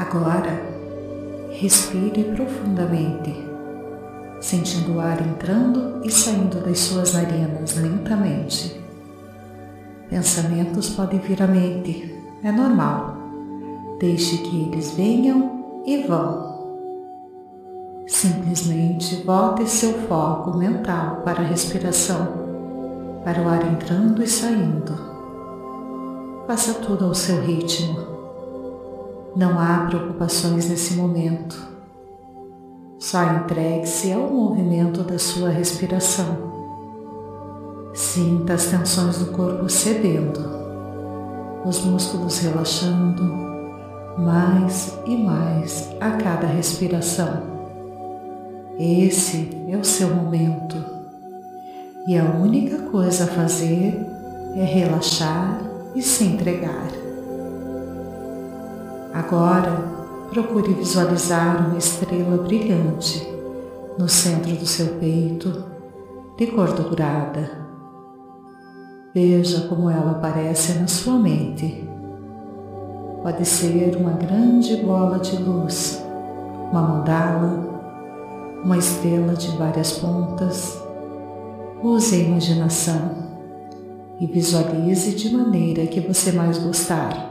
Agora, respire profundamente, sentindo o ar entrando e saindo das suas narinas lentamente. Pensamentos podem vir à mente, é normal. Deixe que eles venham e vão. Simplesmente volte seu foco mental para a respiração, para o ar entrando e saindo. Faça tudo ao seu ritmo. Não há preocupações nesse momento. Só entregue-se ao movimento da sua respiração. Sinta as tensões do corpo cedendo, os músculos relaxando mais e mais a cada respiração. Esse é o seu momento. E a única coisa a fazer é relaxar e se entregar. Agora, procure visualizar uma estrela brilhante no centro do seu peito, de cor dourada. Veja como ela aparece na sua mente. Pode ser uma grande bola de luz, uma mandala uma estrela de várias pontas, use a imaginação e visualize de maneira que você mais gostar.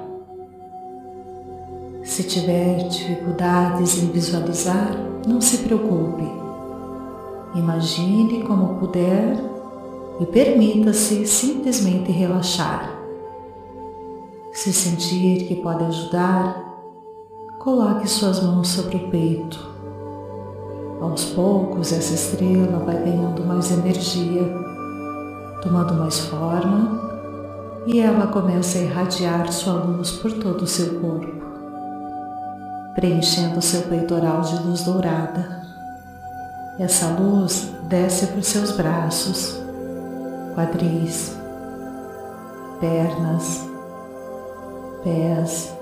Se tiver dificuldades em visualizar, não se preocupe. Imagine como puder e permita-se simplesmente relaxar. Se sentir que pode ajudar, coloque suas mãos sobre o peito aos poucos, essa estrela vai ganhando mais energia, tomando mais forma e ela começa a irradiar sua luz por todo o seu corpo, preenchendo seu peitoral de luz dourada. Essa luz desce por seus braços, quadris, pernas, pés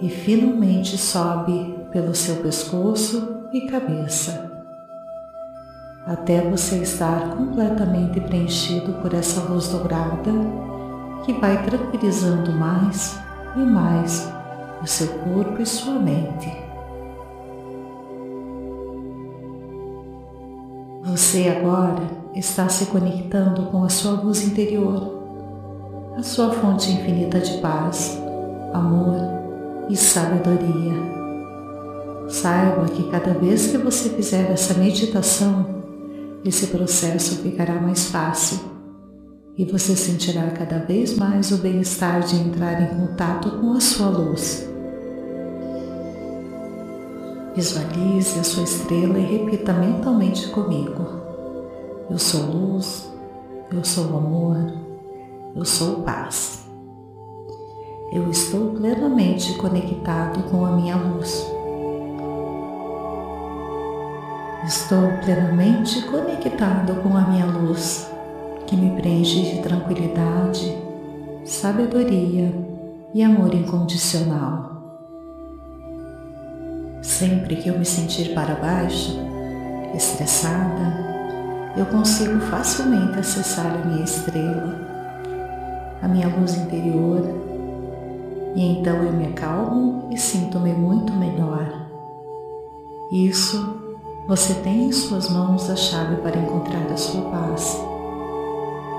e finalmente sobe pelo seu pescoço e cabeça, até você estar completamente preenchido por essa luz dourada que vai tranquilizando mais e mais o seu corpo e sua mente. Você agora está se conectando com a sua luz interior, a sua fonte infinita de paz, amor e sabedoria. Saiba que cada vez que você fizer essa meditação, esse processo ficará mais fácil e você sentirá cada vez mais o bem-estar de entrar em contato com a sua luz. Visualize a sua estrela e repita mentalmente comigo. Eu sou luz, eu sou amor, eu sou paz. Eu estou plenamente conectado com a minha luz. Estou plenamente conectado com a minha luz, que me preenche de tranquilidade, sabedoria e amor incondicional. Sempre que eu me sentir para baixo, estressada, eu consigo facilmente acessar a minha estrela, a minha luz interior, e então eu me acalmo e sinto-me muito melhor. Isso você tem em suas mãos a chave para encontrar a sua paz.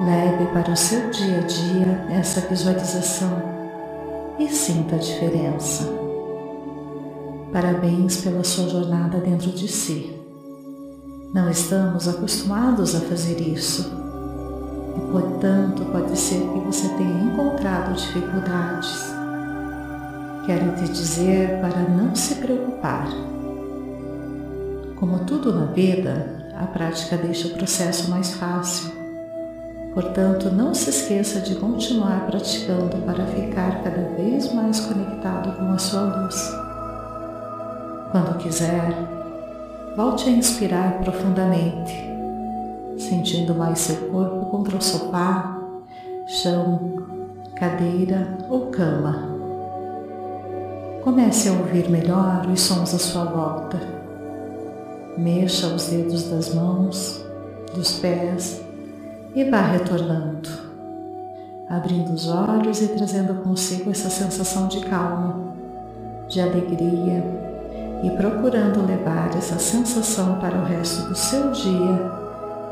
Leve para o seu dia a dia essa visualização e sinta a diferença. Parabéns pela sua jornada dentro de si. Não estamos acostumados a fazer isso e, portanto, pode ser que você tenha encontrado dificuldades. Quero te dizer para não se preocupar como tudo na vida, a prática deixa o processo mais fácil. Portanto, não se esqueça de continuar praticando para ficar cada vez mais conectado com a sua luz. Quando quiser, volte a inspirar profundamente, sentindo mais seu corpo contra o sofá, chão, cadeira ou cama. Comece a ouvir melhor os sons à sua volta Mexa os dedos das mãos, dos pés e vá retornando, abrindo os olhos e trazendo consigo essa sensação de calma, de alegria e procurando levar essa sensação para o resto do seu dia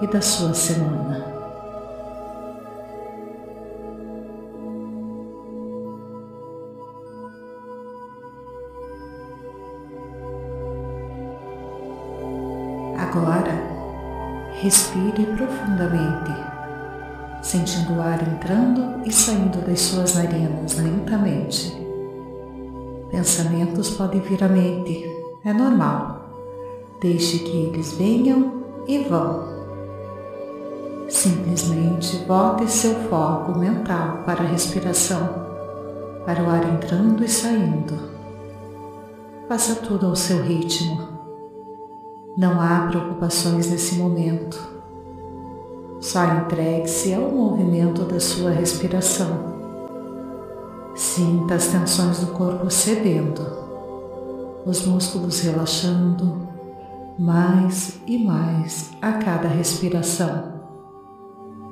e da sua semana. Agora, respire profundamente, sentindo o ar entrando e saindo das suas narinas lentamente. Pensamentos podem vir à mente, é normal. Deixe que eles venham e vão. Simplesmente volte seu foco mental para a respiração, para o ar entrando e saindo. Faça tudo ao seu ritmo. Não há preocupações nesse momento. Só entregue-se ao movimento da sua respiração. Sinta as tensões do corpo cedendo, os músculos relaxando mais e mais a cada respiração.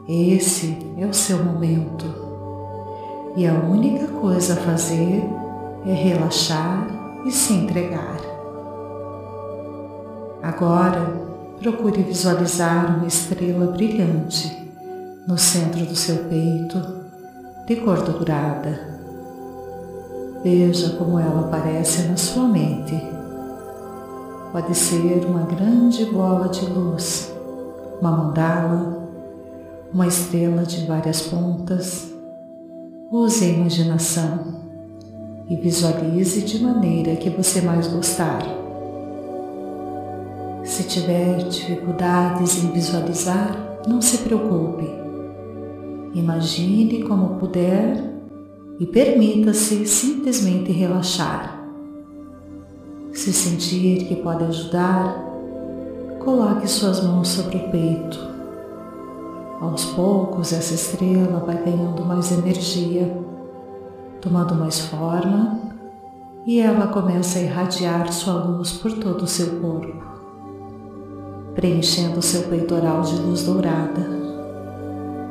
Esse é o seu momento e a única coisa a fazer é relaxar e se entregar. Agora, procure visualizar uma estrela brilhante no centro do seu peito, de cor dourada. Veja como ela aparece na sua mente. Pode ser uma grande bola de luz, uma mandala, uma estrela de várias pontas. Use a imaginação e visualize de maneira que você mais gostar. Se tiver dificuldades em visualizar, não se preocupe. Imagine como puder e permita-se simplesmente relaxar. Se sentir que pode ajudar, coloque suas mãos sobre o peito. Aos poucos, essa estrela vai ganhando mais energia, tomando mais forma e ela começa a irradiar sua luz por todo o seu corpo, preenchendo seu peitoral de luz dourada.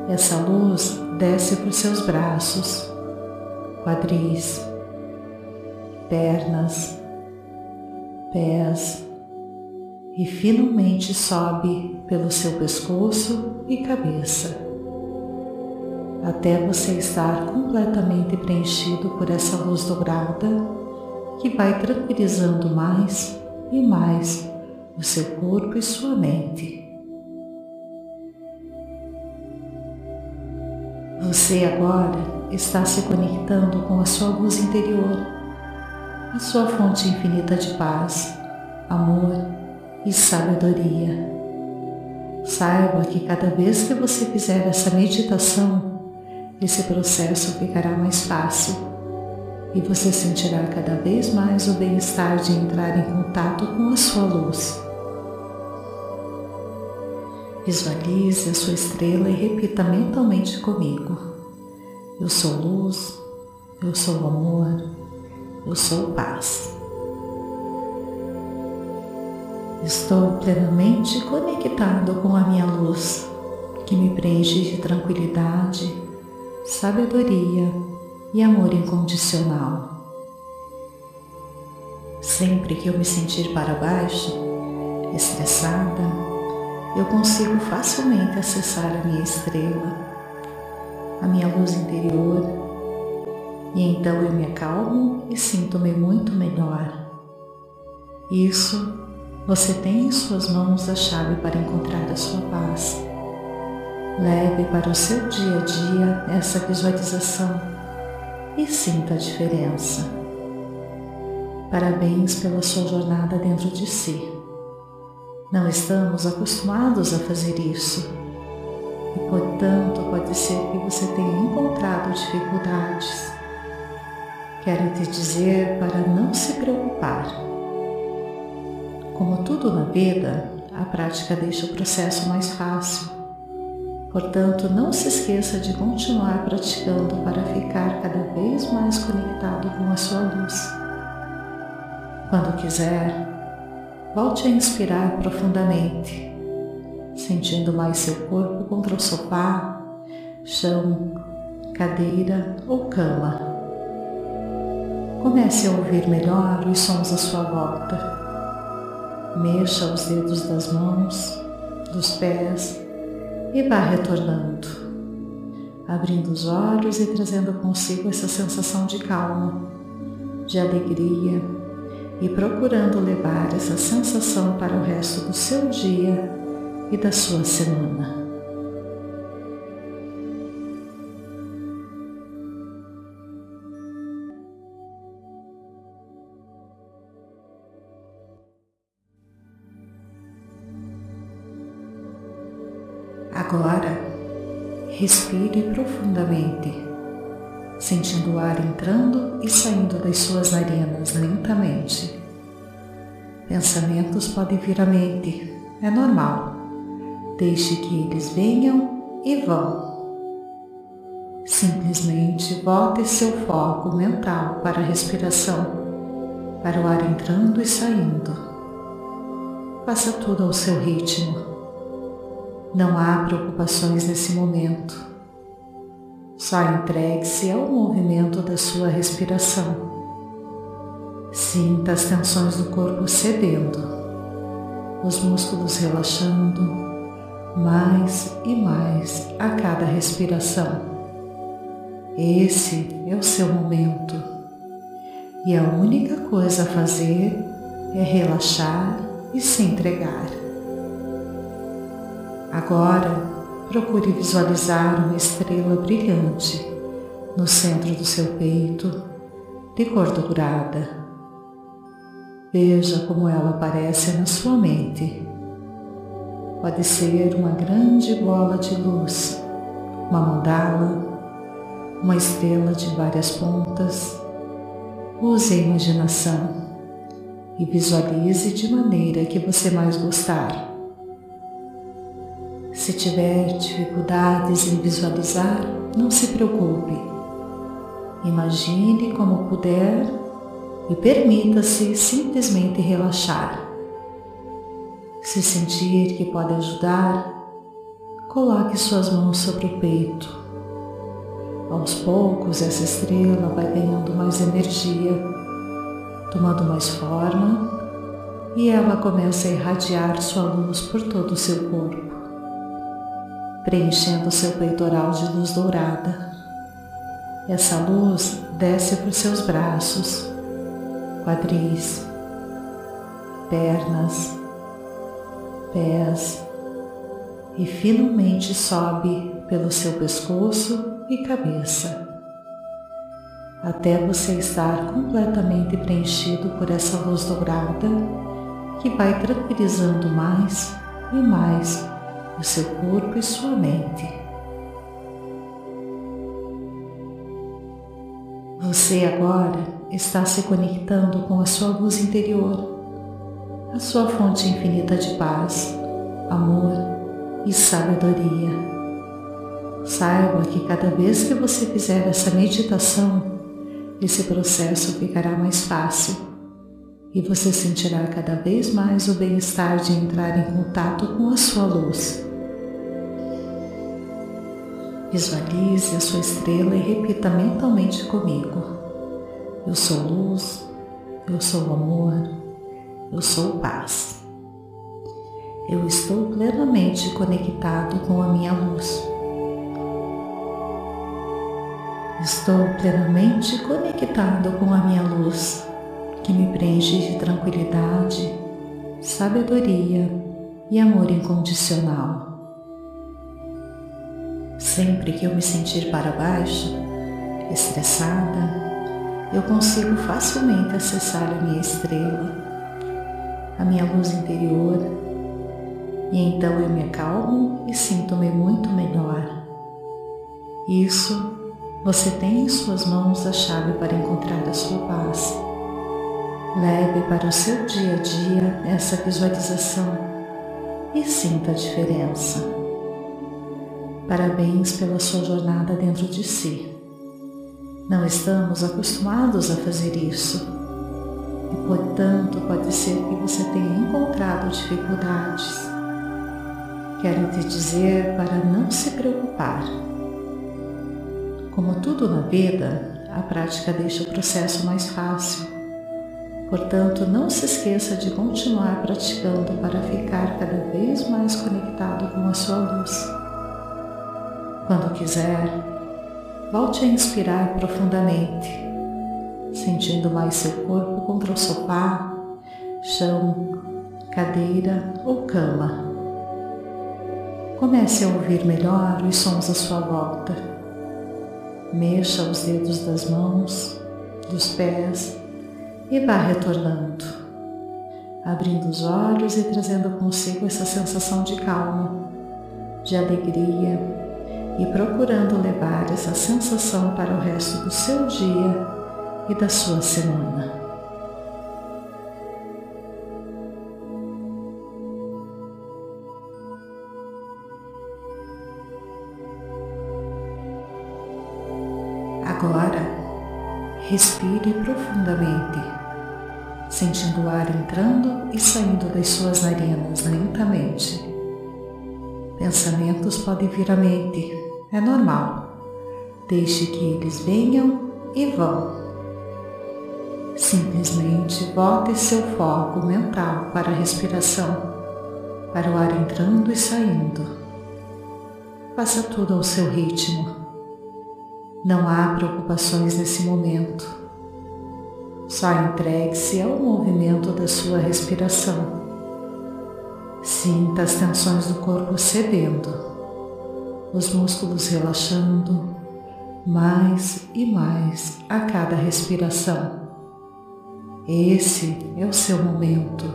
Essa luz desce por seus braços, quadris, pernas, pés e finalmente sobe pelo seu pescoço e cabeça, até você estar completamente preenchido por essa luz dourada que vai tranquilizando mais e mais o seu corpo e sua mente. Você agora está se conectando com a sua luz interior, a sua fonte infinita de paz, amor e sabedoria. Saiba que cada vez que você fizer essa meditação, esse processo ficará mais fácil e você sentirá cada vez mais o bem-estar de entrar em contato com a sua luz. Visualize a sua estrela e repita mentalmente comigo. Eu sou luz, eu sou amor, eu sou paz. Estou plenamente conectado com a minha luz, que me preenche de tranquilidade, sabedoria e amor incondicional. Sempre que eu me sentir para baixo, estressada, eu consigo facilmente acessar a minha estrela a minha luz interior e então eu me acalmo e sinto-me muito melhor. Isso você tem em suas mãos a chave para encontrar a sua paz. Leve para o seu dia a dia essa visualização e sinta a diferença. Parabéns pela sua jornada dentro de si. Não estamos acostumados a fazer isso e, portanto, pode ser que você tenha encontrado dificuldades. Quero te dizer para não se preocupar. Como tudo na vida, a prática deixa o processo mais fácil. Portanto, não se esqueça de continuar praticando para ficar cada vez mais conectado com a sua luz. Quando quiser, volte a inspirar profundamente sentindo mais seu corpo contra o sofá, chão, cadeira ou cama. comece a ouvir melhor os sons à sua volta. Mexa os dedos das mãos, dos pés e vá retornando, abrindo os olhos e trazendo consigo essa sensação de calma, de alegria e procurando levar essa sensação para o resto do seu dia e da sua semana. Agora, respire profundamente, sentindo o ar entrando e saindo das suas narinas lentamente. Pensamentos podem vir à mente, é normal. Deixe que eles venham e vão. Simplesmente volte seu foco mental para a respiração, para o ar entrando e saindo. Faça tudo ao seu ritmo não há preocupações nesse momento. Só entregue-se ao movimento da sua respiração. Sinta as tensões do corpo cedendo, os músculos relaxando mais e mais a cada respiração. Esse é o seu momento e a única coisa a fazer é relaxar e se entregar. Agora, procure visualizar uma estrela brilhante no centro do seu peito, de cor dourada. Veja como ela aparece na sua mente. Pode ser uma grande bola de luz, uma mandala, uma estrela de várias pontas. Use a imaginação e visualize de maneira que você mais gostar. Se tiver dificuldades em visualizar, não se preocupe. Imagine como puder e permita-se simplesmente relaxar. Se sentir que pode ajudar, coloque suas mãos sobre o peito. Aos poucos, essa estrela vai ganhando mais energia, tomando mais forma e ela começa a irradiar sua luz por todo o seu corpo preenchendo seu peitoral de luz dourada. Essa luz desce por seus braços, quadris, pernas, pés e finalmente sobe pelo seu pescoço e cabeça, até você estar completamente preenchido por essa luz dourada que vai tranquilizando mais e mais o seu corpo e sua mente. Você agora está se conectando com a sua luz interior, a sua fonte infinita de paz, amor e sabedoria. Saiba que cada vez que você fizer essa meditação, esse processo ficará mais fácil e você sentirá cada vez mais o bem-estar de entrar em contato com a sua luz. Visualize a sua estrela e repita mentalmente comigo. Eu sou luz, eu sou amor, eu sou paz. Eu estou plenamente conectado com a minha luz. Estou plenamente conectado com a minha luz, que me preenche de tranquilidade, sabedoria e amor incondicional. Sempre que eu me sentir para baixo, estressada, eu consigo facilmente acessar a minha estrela, a minha luz interior, e então eu me acalmo e sinto-me muito melhor. Isso você tem em suas mãos a chave para encontrar a sua paz. Leve para o seu dia a dia essa visualização e sinta a diferença. Parabéns pela sua jornada dentro de si. Não estamos acostumados a fazer isso portanto, pode ser que você tenha encontrado dificuldades. Quero te dizer para não se preocupar. Como tudo na vida, a prática deixa o processo mais fácil. Portanto, não se esqueça de continuar praticando para ficar cada vez mais conectado com a sua luz. Quando quiser, volte a inspirar profundamente, sentindo mais seu corpo contra o sofá, chão, cadeira ou cama. Comece a ouvir melhor os sons à sua volta. Mexa os dedos das mãos, dos pés e vá retornando, abrindo os olhos e trazendo consigo essa sensação de calma, de alegria e procurando levar essa sensação para o resto do seu dia e da sua semana. Agora, respire profundamente, sentindo o ar entrando e saindo das suas narinas lentamente. Pensamentos podem vir à mente, é normal. Deixe que eles venham e vão. Simplesmente volte seu foco mental para a respiração, para o ar entrando e saindo. Faça tudo ao seu ritmo não há preocupações nesse momento. Só entregue-se ao movimento da sua respiração. Sinta as tensões do corpo cedendo, os músculos relaxando mais e mais a cada respiração. Esse é o seu momento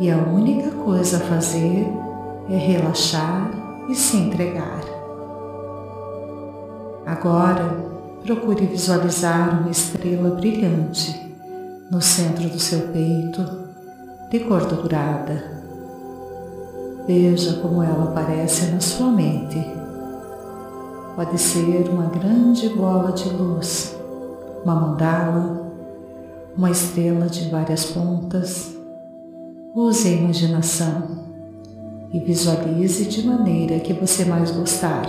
e a única coisa a fazer é relaxar e se entregar. Agora, procure visualizar uma estrela brilhante no centro do seu peito, de cor dourada. Veja como ela aparece na sua mente. Pode ser uma grande bola de luz, uma mandala, uma estrela de várias pontas. Use a imaginação e visualize de maneira que você mais gostar.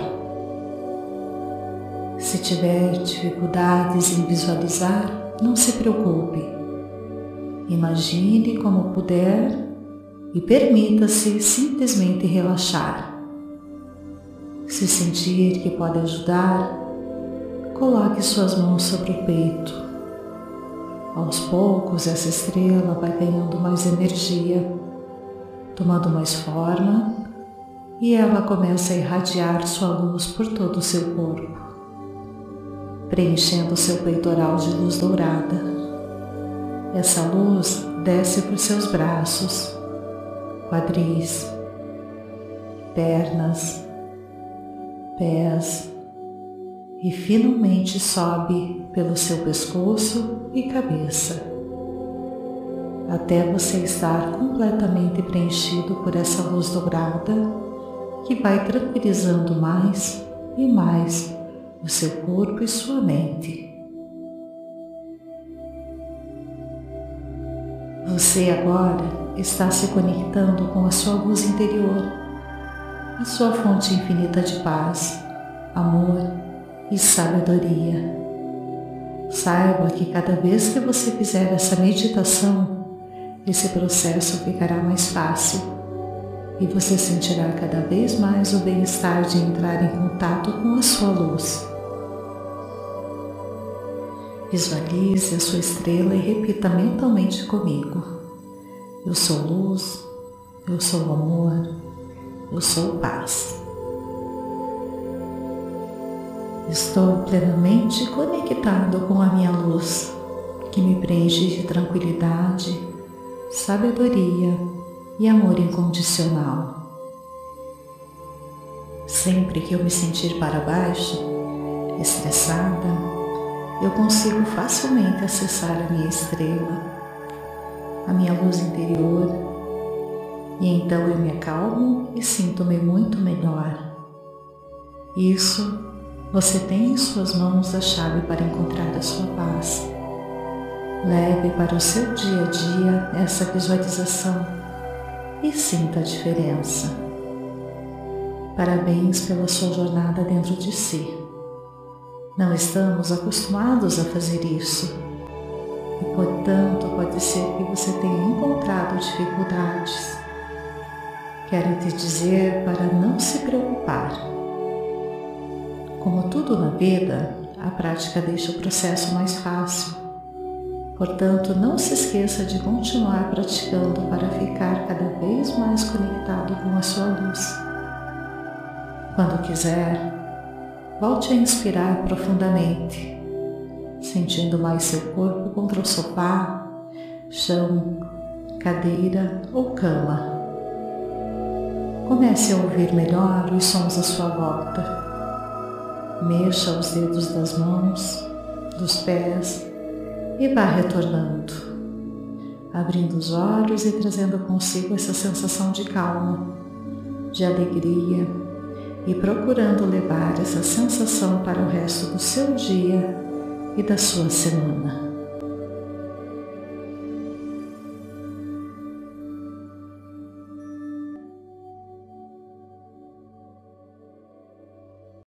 Se tiver dificuldades em visualizar, não se preocupe. Imagine como puder e permita-se simplesmente relaxar. Se sentir que pode ajudar, coloque suas mãos sobre o peito. Aos poucos, essa estrela vai ganhando mais energia, tomando mais forma e ela começa a irradiar sua luz por todo o seu corpo preenchendo seu peitoral de luz dourada. Essa luz desce por seus braços, quadris, pernas, pés e finalmente sobe pelo seu pescoço e cabeça, até você estar completamente preenchido por essa luz dourada que vai tranquilizando mais e mais o seu corpo e sua mente. Você agora está se conectando com a sua luz interior, a sua fonte infinita de paz, amor e sabedoria. Saiba que cada vez que você fizer essa meditação, esse processo ficará mais fácil e você sentirá cada vez mais o bem-estar de entrar em contato com a sua luz. Visualize a sua estrela e repita mentalmente comigo. Eu sou luz, eu sou amor, eu sou paz. Estou plenamente conectado com a minha luz, que me preenche de tranquilidade, sabedoria e amor incondicional. Sempre que eu me sentir para baixo, estressada, eu consigo facilmente acessar a minha estrela, a minha luz interior, e então eu me acalmo e sinto-me muito melhor. Isso você tem em suas mãos a chave para encontrar a sua paz. Leve para o seu dia a dia essa visualização e sinta a diferença. Parabéns pela sua jornada dentro de si. Não estamos acostumados a fazer isso e, portanto, pode ser que você tenha encontrado dificuldades. Quero te dizer para não se preocupar. Como tudo na vida, a prática deixa o processo mais fácil. Portanto, não se esqueça de continuar praticando para ficar cada vez mais conectado com a sua luz. Quando quiser, volte a inspirar profundamente, sentindo mais seu corpo contra o sofá, chão, cadeira ou cama. Comece a ouvir melhor os sons à sua volta. Mexa os dedos das mãos, dos pés e vá retornando, abrindo os olhos e trazendo consigo essa sensação de calma, de alegria e procurando levar essa sensação para o resto do seu dia e da sua semana.